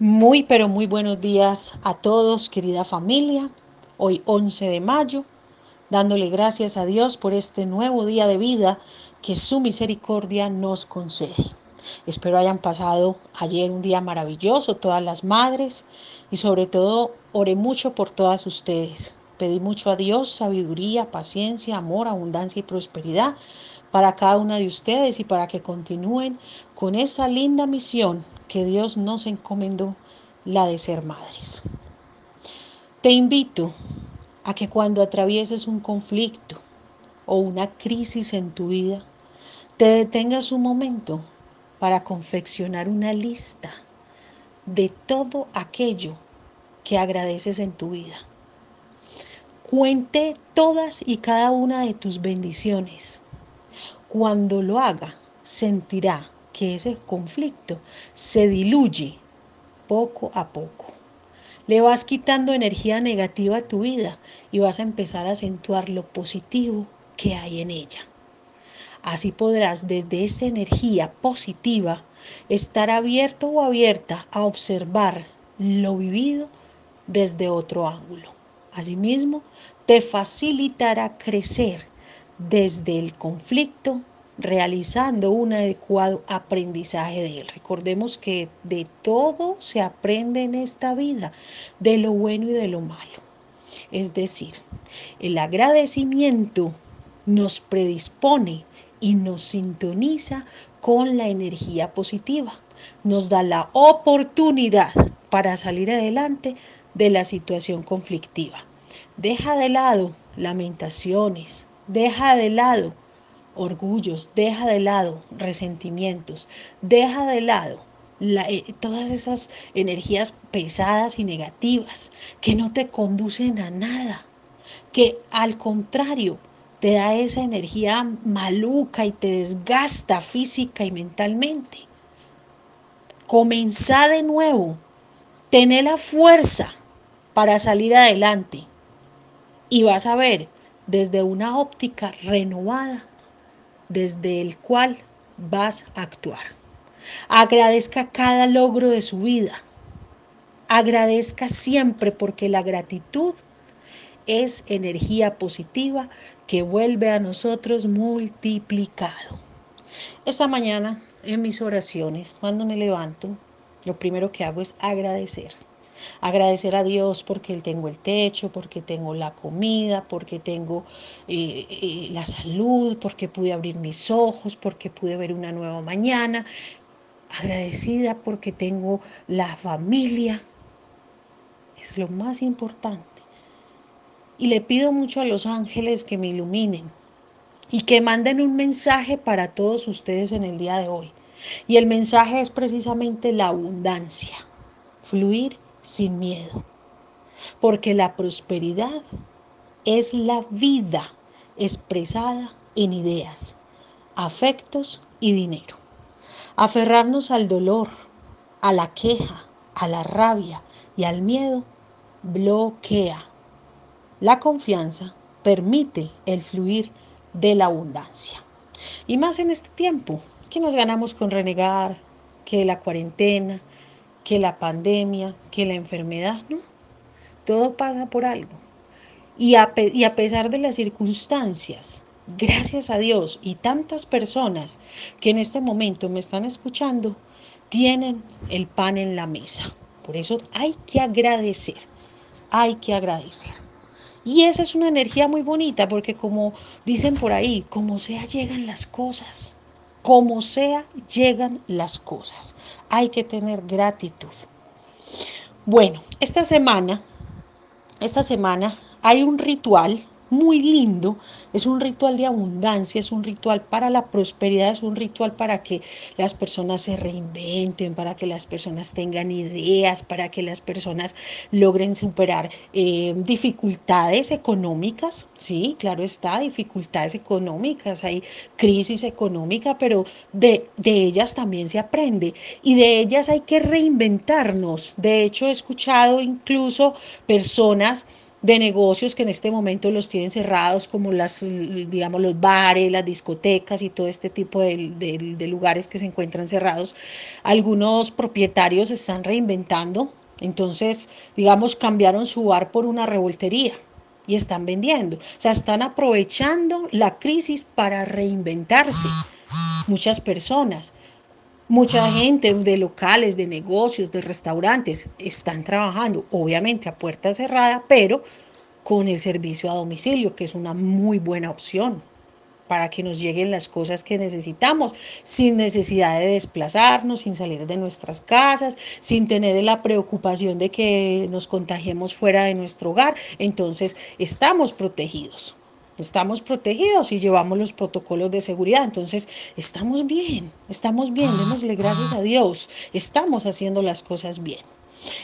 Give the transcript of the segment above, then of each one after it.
Muy, pero muy buenos días a todos, querida familia. Hoy 11 de mayo, dándole gracias a Dios por este nuevo día de vida que su misericordia nos concede. Espero hayan pasado ayer un día maravilloso, todas las madres, y sobre todo oré mucho por todas ustedes. Pedí mucho a Dios sabiduría, paciencia, amor, abundancia y prosperidad para cada una de ustedes y para que continúen con esa linda misión que Dios nos encomendó, la de ser madres. Te invito a que cuando atravieses un conflicto o una crisis en tu vida, te detengas un momento para confeccionar una lista de todo aquello que agradeces en tu vida. Cuente todas y cada una de tus bendiciones. Cuando lo haga, sentirá que ese conflicto se diluye poco a poco. Le vas quitando energía negativa a tu vida y vas a empezar a acentuar lo positivo que hay en ella. Así podrás desde esa energía positiva estar abierto o abierta a observar lo vivido desde otro ángulo. Asimismo, te facilitará crecer desde el conflicto realizando un adecuado aprendizaje de él. Recordemos que de todo se aprende en esta vida, de lo bueno y de lo malo. Es decir, el agradecimiento nos predispone y nos sintoniza con la energía positiva. Nos da la oportunidad para salir adelante de la situación conflictiva. Deja de lado lamentaciones, deja de lado orgullos, deja de lado resentimientos, deja de lado eh, todas esas energías pesadas y negativas que no te conducen a nada, que al contrario te da esa energía maluca y te desgasta física y mentalmente. Comenzá de nuevo, tener la fuerza para salir adelante y vas a ver desde una óptica renovada desde el cual vas a actuar. Agradezca cada logro de su vida. Agradezca siempre porque la gratitud es energía positiva que vuelve a nosotros multiplicado. Esa mañana en mis oraciones, cuando me levanto, lo primero que hago es agradecer. Agradecer a Dios porque tengo el techo, porque tengo la comida, porque tengo eh, eh, la salud, porque pude abrir mis ojos, porque pude ver una nueva mañana. Agradecida porque tengo la familia. Es lo más importante. Y le pido mucho a los ángeles que me iluminen y que manden un mensaje para todos ustedes en el día de hoy. Y el mensaje es precisamente la abundancia, fluir sin miedo, porque la prosperidad es la vida expresada en ideas, afectos y dinero. Aferrarnos al dolor, a la queja, a la rabia y al miedo bloquea. La confianza permite el fluir de la abundancia. Y más en este tiempo, que nos ganamos con renegar, que la cuarentena, que la pandemia, que la enfermedad, ¿no? Todo pasa por algo. Y a, y a pesar de las circunstancias, gracias a Dios y tantas personas que en este momento me están escuchando, tienen el pan en la mesa. Por eso hay que agradecer, hay que agradecer. Y esa es una energía muy bonita porque como dicen por ahí, como sea llegan las cosas como sea, llegan las cosas. Hay que tener gratitud. Bueno, esta semana, esta semana hay un ritual muy lindo, es un ritual de abundancia, es un ritual para la prosperidad, es un ritual para que las personas se reinventen, para que las personas tengan ideas, para que las personas logren superar eh, dificultades económicas, sí, claro está, dificultades económicas, hay crisis económica, pero de, de ellas también se aprende. Y de ellas hay que reinventarnos. De hecho, he escuchado incluso personas de negocios que en este momento los tienen cerrados, como las, digamos, los bares, las discotecas y todo este tipo de, de, lugares que se encuentran cerrados. Algunos propietarios están reinventando, entonces, digamos, cambiaron su bar por una revoltería y están vendiendo. O sea, están aprovechando la crisis para reinventarse. Muchas personas. Mucha gente de locales, de negocios, de restaurantes están trabajando, obviamente a puerta cerrada, pero con el servicio a domicilio, que es una muy buena opción para que nos lleguen las cosas que necesitamos, sin necesidad de desplazarnos, sin salir de nuestras casas, sin tener la preocupación de que nos contagiemos fuera de nuestro hogar. Entonces, estamos protegidos estamos protegidos y llevamos los protocolos de seguridad. Entonces, estamos bien, estamos bien, démosle gracias a Dios, estamos haciendo las cosas bien.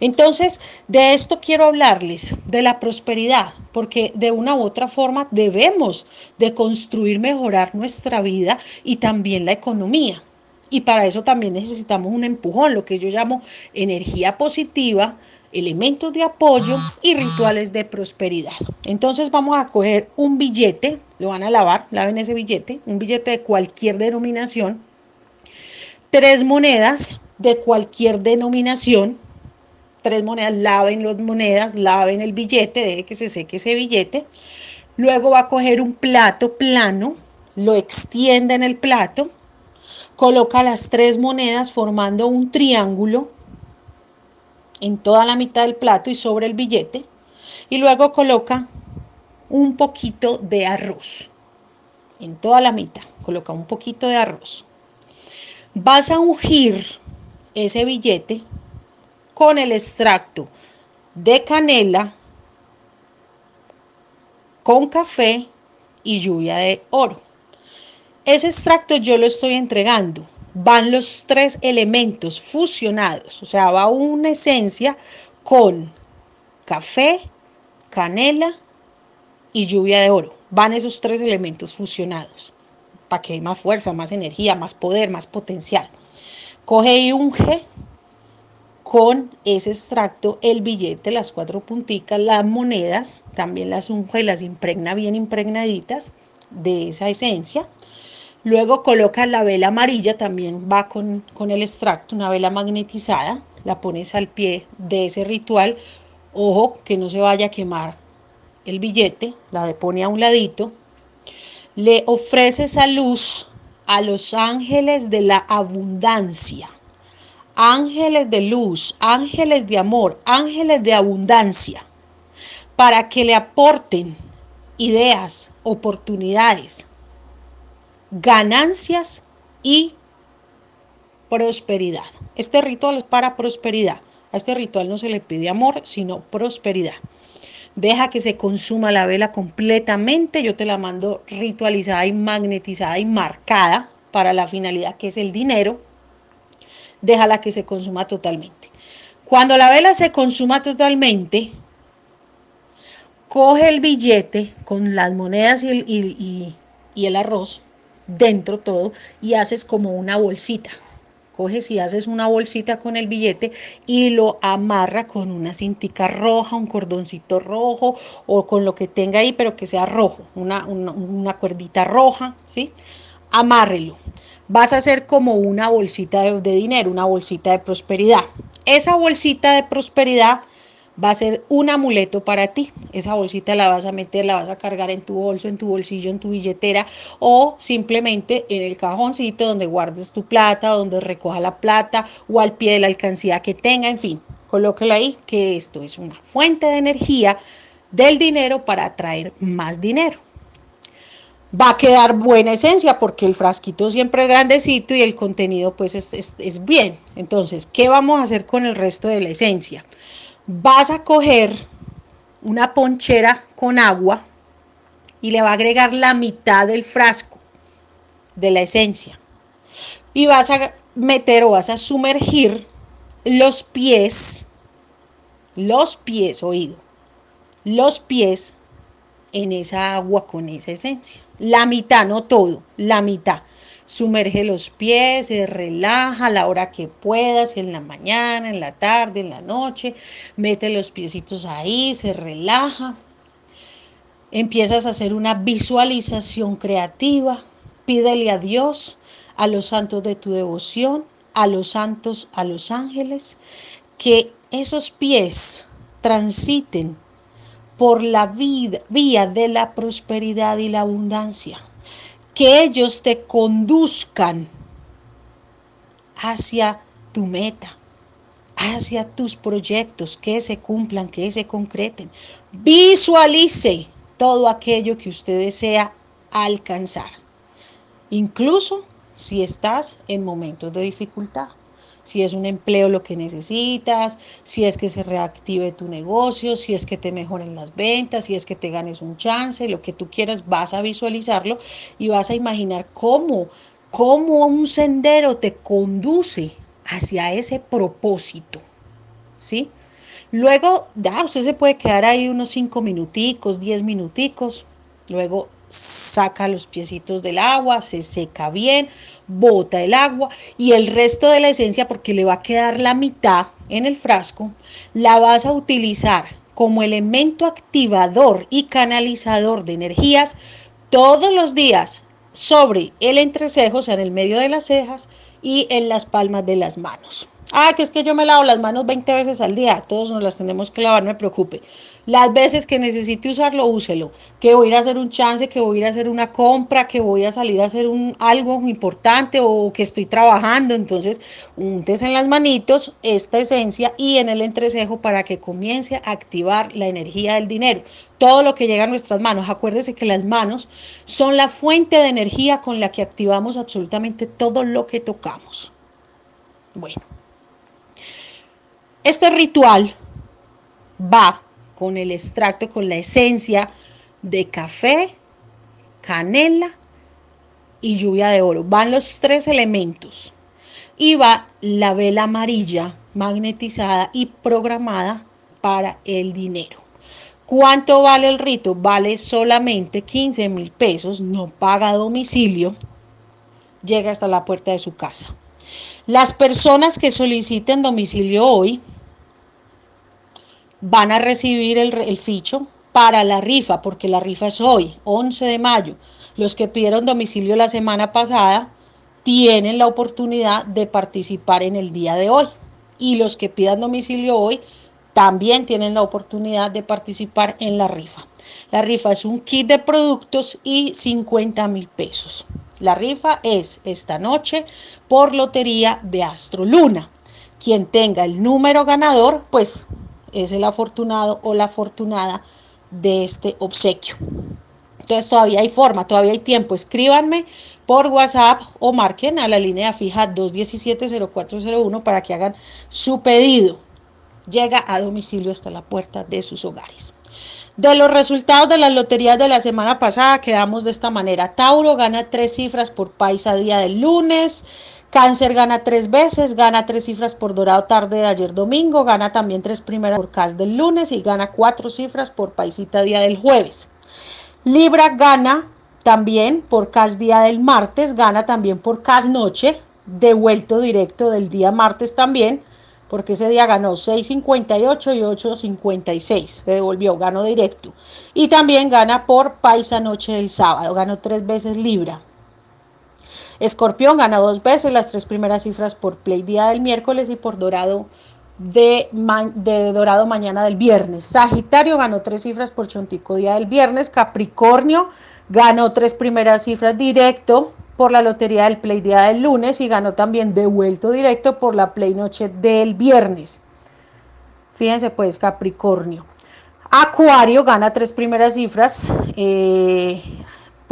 Entonces, de esto quiero hablarles, de la prosperidad, porque de una u otra forma debemos de construir, mejorar nuestra vida y también la economía. Y para eso también necesitamos un empujón, lo que yo llamo energía positiva, elementos de apoyo y rituales de prosperidad. Entonces vamos a coger un billete, lo van a lavar, laven ese billete, un billete de cualquier denominación, tres monedas de cualquier denominación, tres monedas, laven las monedas, laven el billete, deje que se seque ese billete. Luego va a coger un plato plano, lo extiende en el plato, coloca las tres monedas formando un triángulo en toda la mitad del plato y sobre el billete. Y luego coloca un poquito de arroz. En toda la mitad. Coloca un poquito de arroz. Vas a ungir ese billete con el extracto de canela, con café y lluvia de oro. Ese extracto yo lo estoy entregando van los tres elementos fusionados, o sea, va una esencia con café, canela y lluvia de oro. Van esos tres elementos fusionados para que haya más fuerza, más energía, más poder, más potencial. Coge y unge con ese extracto el billete, las cuatro punticas, las monedas, también las unge y las impregna bien impregnaditas de esa esencia Luego coloca la vela amarilla, también va con, el extracto, una vela magnetizada, la pones al pie de ese ritual. Ojo, que no se vaya a quemar el billete, la pone a un ladito. Le ofrece esa luz a los ángeles de la abundancia, ángeles de luz, ángeles de amor, ángeles de abundancia, para que le aporten ideas, oportunidades, ganancias y prosperidad. Este ritual es para prosperidad. A este ritual no se le pide amor, sino prosperidad. Deja que se consuma la vela completamente. Yo te la mando ritualizada y magnetizada y marcada para la finalidad que es el dinero. Déjala que se consuma totalmente. Cuando la vela se consuma totalmente, coge el billete con las monedas y, y el arroz dentro todo y haces como una bolsita. Coges y haces una bolsita con el billete y lo amarra con una cintica roja, un cordoncito rojo o con lo que tenga ahí, pero que sea rojo, una, una, cuerdita roja, ¿sí? Amárrelo. Vas a hacer como una bolsita de dinero, una bolsita de prosperidad. Esa bolsita de prosperidad va a ser un amuleto para ti. Esa bolsita la vas a meter, la vas a cargar en tu bolso, en tu bolsillo, en tu billetera o simplemente en el cajoncito donde guardes tu plata, donde recoja la plata o al pie de la alcancía que tenga, en fin, colóquela ahí que esto es una fuente de energía del dinero para atraer más dinero. Va a quedar buena esencia porque el frasquito siempre es grandecito y el contenido pues es, es bien. Entonces, ¿qué vamos a hacer con el resto de la esencia? Vas a coger una ponchera con agua y le va a agregar la mitad del frasco de la esencia. Y vas a meter o vas a sumergir los pies, los pies, oído, los pies en esa agua con esa esencia. La mitad, no todo, la mitad. Sumerge los pies, se relaja a la hora que puedas, en la mañana, en la tarde, en la noche. Mete los piecitos ahí, se relaja. Empiezas a hacer una visualización creativa. Pídele a Dios, a los santos de tu devoción, a los santos, a los ángeles, que esos pies transiten por la vida, vía de la prosperidad y la abundancia que ellos te conduzcan hacia tu meta, hacia tus proyectos, que se cumplan, que se concreten. Visualice todo aquello que usted desea alcanzar, incluso si estás en momentos de dificultad si es un empleo lo que necesitas, si es que se reactive tu negocio, si es que te mejoren las ventas, si es que te ganes un chance, lo que tú quieras, vas a visualizarlo y vas a imaginar cómo, cómo un sendero te conduce hacia ese propósito, ¿sí? Luego, ya, usted se puede quedar ahí unos cinco minuticos, diez minuticos, luego saca los piecitos del agua, se seca bien, bota el agua y el resto de la esencia, porque le va a quedar la mitad en el frasco, la vas a utilizar como elemento activador y canalizador de energías todos los días sobre el entrecejo, o sea, en el medio de las cejas y en las palmas de las manos. Ah, que es que yo me lavo las manos 20 veces al día. Todos nos las tenemos que lavar, no me preocupe. Las veces que necesite usarlo, úselo. Que voy a ir a hacer un chance, que voy a ir a hacer una compra, que voy a salir a hacer un, algo importante o que estoy trabajando. Entonces, untes en las manitos esta esencia y en el entrecejo para que comience a activar la energía del dinero. Todo lo que llega a nuestras manos. Acuérdese que las manos son la fuente de energía con la que activamos absolutamente todo lo que tocamos. Bueno. Este ritual va con el extracto, con la esencia de café, canela y lluvia de oro. Van los tres elementos. Y va la vela amarilla magnetizada y programada para el dinero. ¿Cuánto vale el rito? Vale solamente 15 mil pesos, no paga domicilio, llega hasta la puerta de su casa. Las personas que soliciten domicilio hoy van a recibir el, ficho para la rifa, porque la rifa es hoy, 11 de mayo. Los que pidieron domicilio la semana pasada tienen la oportunidad de participar en el día de hoy. Y los que pidan domicilio hoy también tienen la oportunidad de participar en la rifa. La rifa es un kit de productos y 50 mil pesos. La rifa es esta noche por lotería de Astro Luna. Quien tenga el número ganador, pues es el afortunado o la afortunada de este obsequio. Entonces todavía hay forma, todavía hay tiempo. Escríbanme por WhatsApp o marquen a la línea fija 217-0401 para que hagan su pedido. Llega a domicilio hasta la puerta de sus hogares. De los resultados de las loterías de la semana pasada quedamos de esta manera. Tauro gana tres cifras por paisa día del lunes. Cáncer gana tres veces, gana tres cifras por Dorado tarde de ayer domingo, gana también tres primeras por CAS del lunes y gana cuatro cifras por Paisita día del jueves. Libra gana también por CAS día del martes, gana también por CAS noche, devuelto directo del día martes también, porque ese día ganó 6.58 y 8.56, se devolvió, ganó directo. Y también gana por Paisa noche del sábado, ganó tres veces Libra. Escorpión gana dos veces las tres primeras cifras por Play día del miércoles y por Dorado de, de, Dorado mañana del viernes. Sagitario ganó tres cifras por Chontico día del viernes. Capricornio ganó tres primeras cifras directo por la lotería del Play día del lunes y ganó también devuelto directo por la Play noche del viernes. Fíjense pues Capricornio. Acuario gana tres primeras cifras. Eh,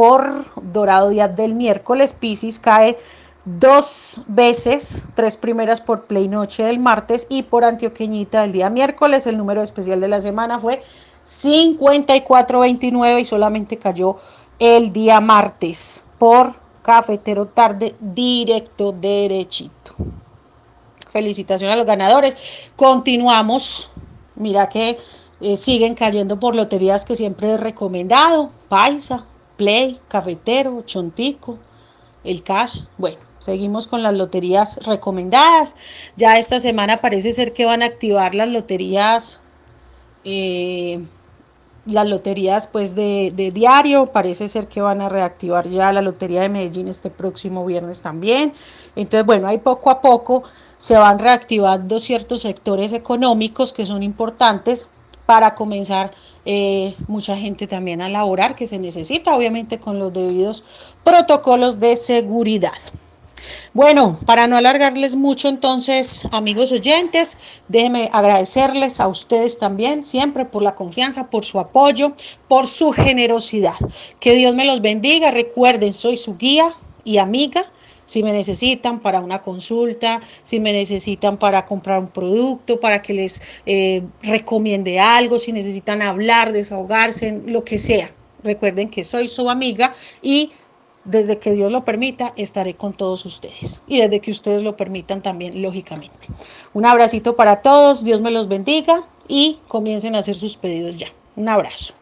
por Dorado Día del miércoles. Piscis cae dos veces, tres primeras por Play Noche del martes y por Antioqueñita del día miércoles. El número especial de la semana fue 5429 y solamente cayó el día martes por Cafetero Tarde directo derechito. Felicitaciones a los ganadores. Continuamos. Mira que eh, siguen cayendo por loterías que siempre he recomendado. Paisa, Play, Cafetero, Chontico, el cash. Bueno, seguimos con las loterías recomendadas. Ya esta semana parece ser que van a activar las loterías. Eh, las loterías pues de, de, diario, parece ser que van a reactivar ya la Lotería de Medellín este próximo viernes también. Entonces, bueno, ahí poco a poco se van reactivando ciertos sectores económicos que son importantes para comenzar eh, mucha gente también a laborar que se necesita, obviamente con los debidos protocolos de seguridad. Bueno, para no alargarles mucho entonces, amigos oyentes, déjenme agradecerles a ustedes también siempre por la confianza, por su apoyo, por su generosidad. Que Dios me los bendiga. Recuerden, soy su guía y amiga. Si me necesitan para una consulta, si me necesitan para comprar un producto, para que les eh, recomiende algo, si necesitan hablar, desahogarse, lo que sea. Recuerden que soy su amiga y desde que Dios lo permita, estaré con todos ustedes. Y desde que ustedes lo permitan también, lógicamente. Un abracito para todos, Dios me los bendiga y comiencen a hacer sus pedidos ya. Un abrazo.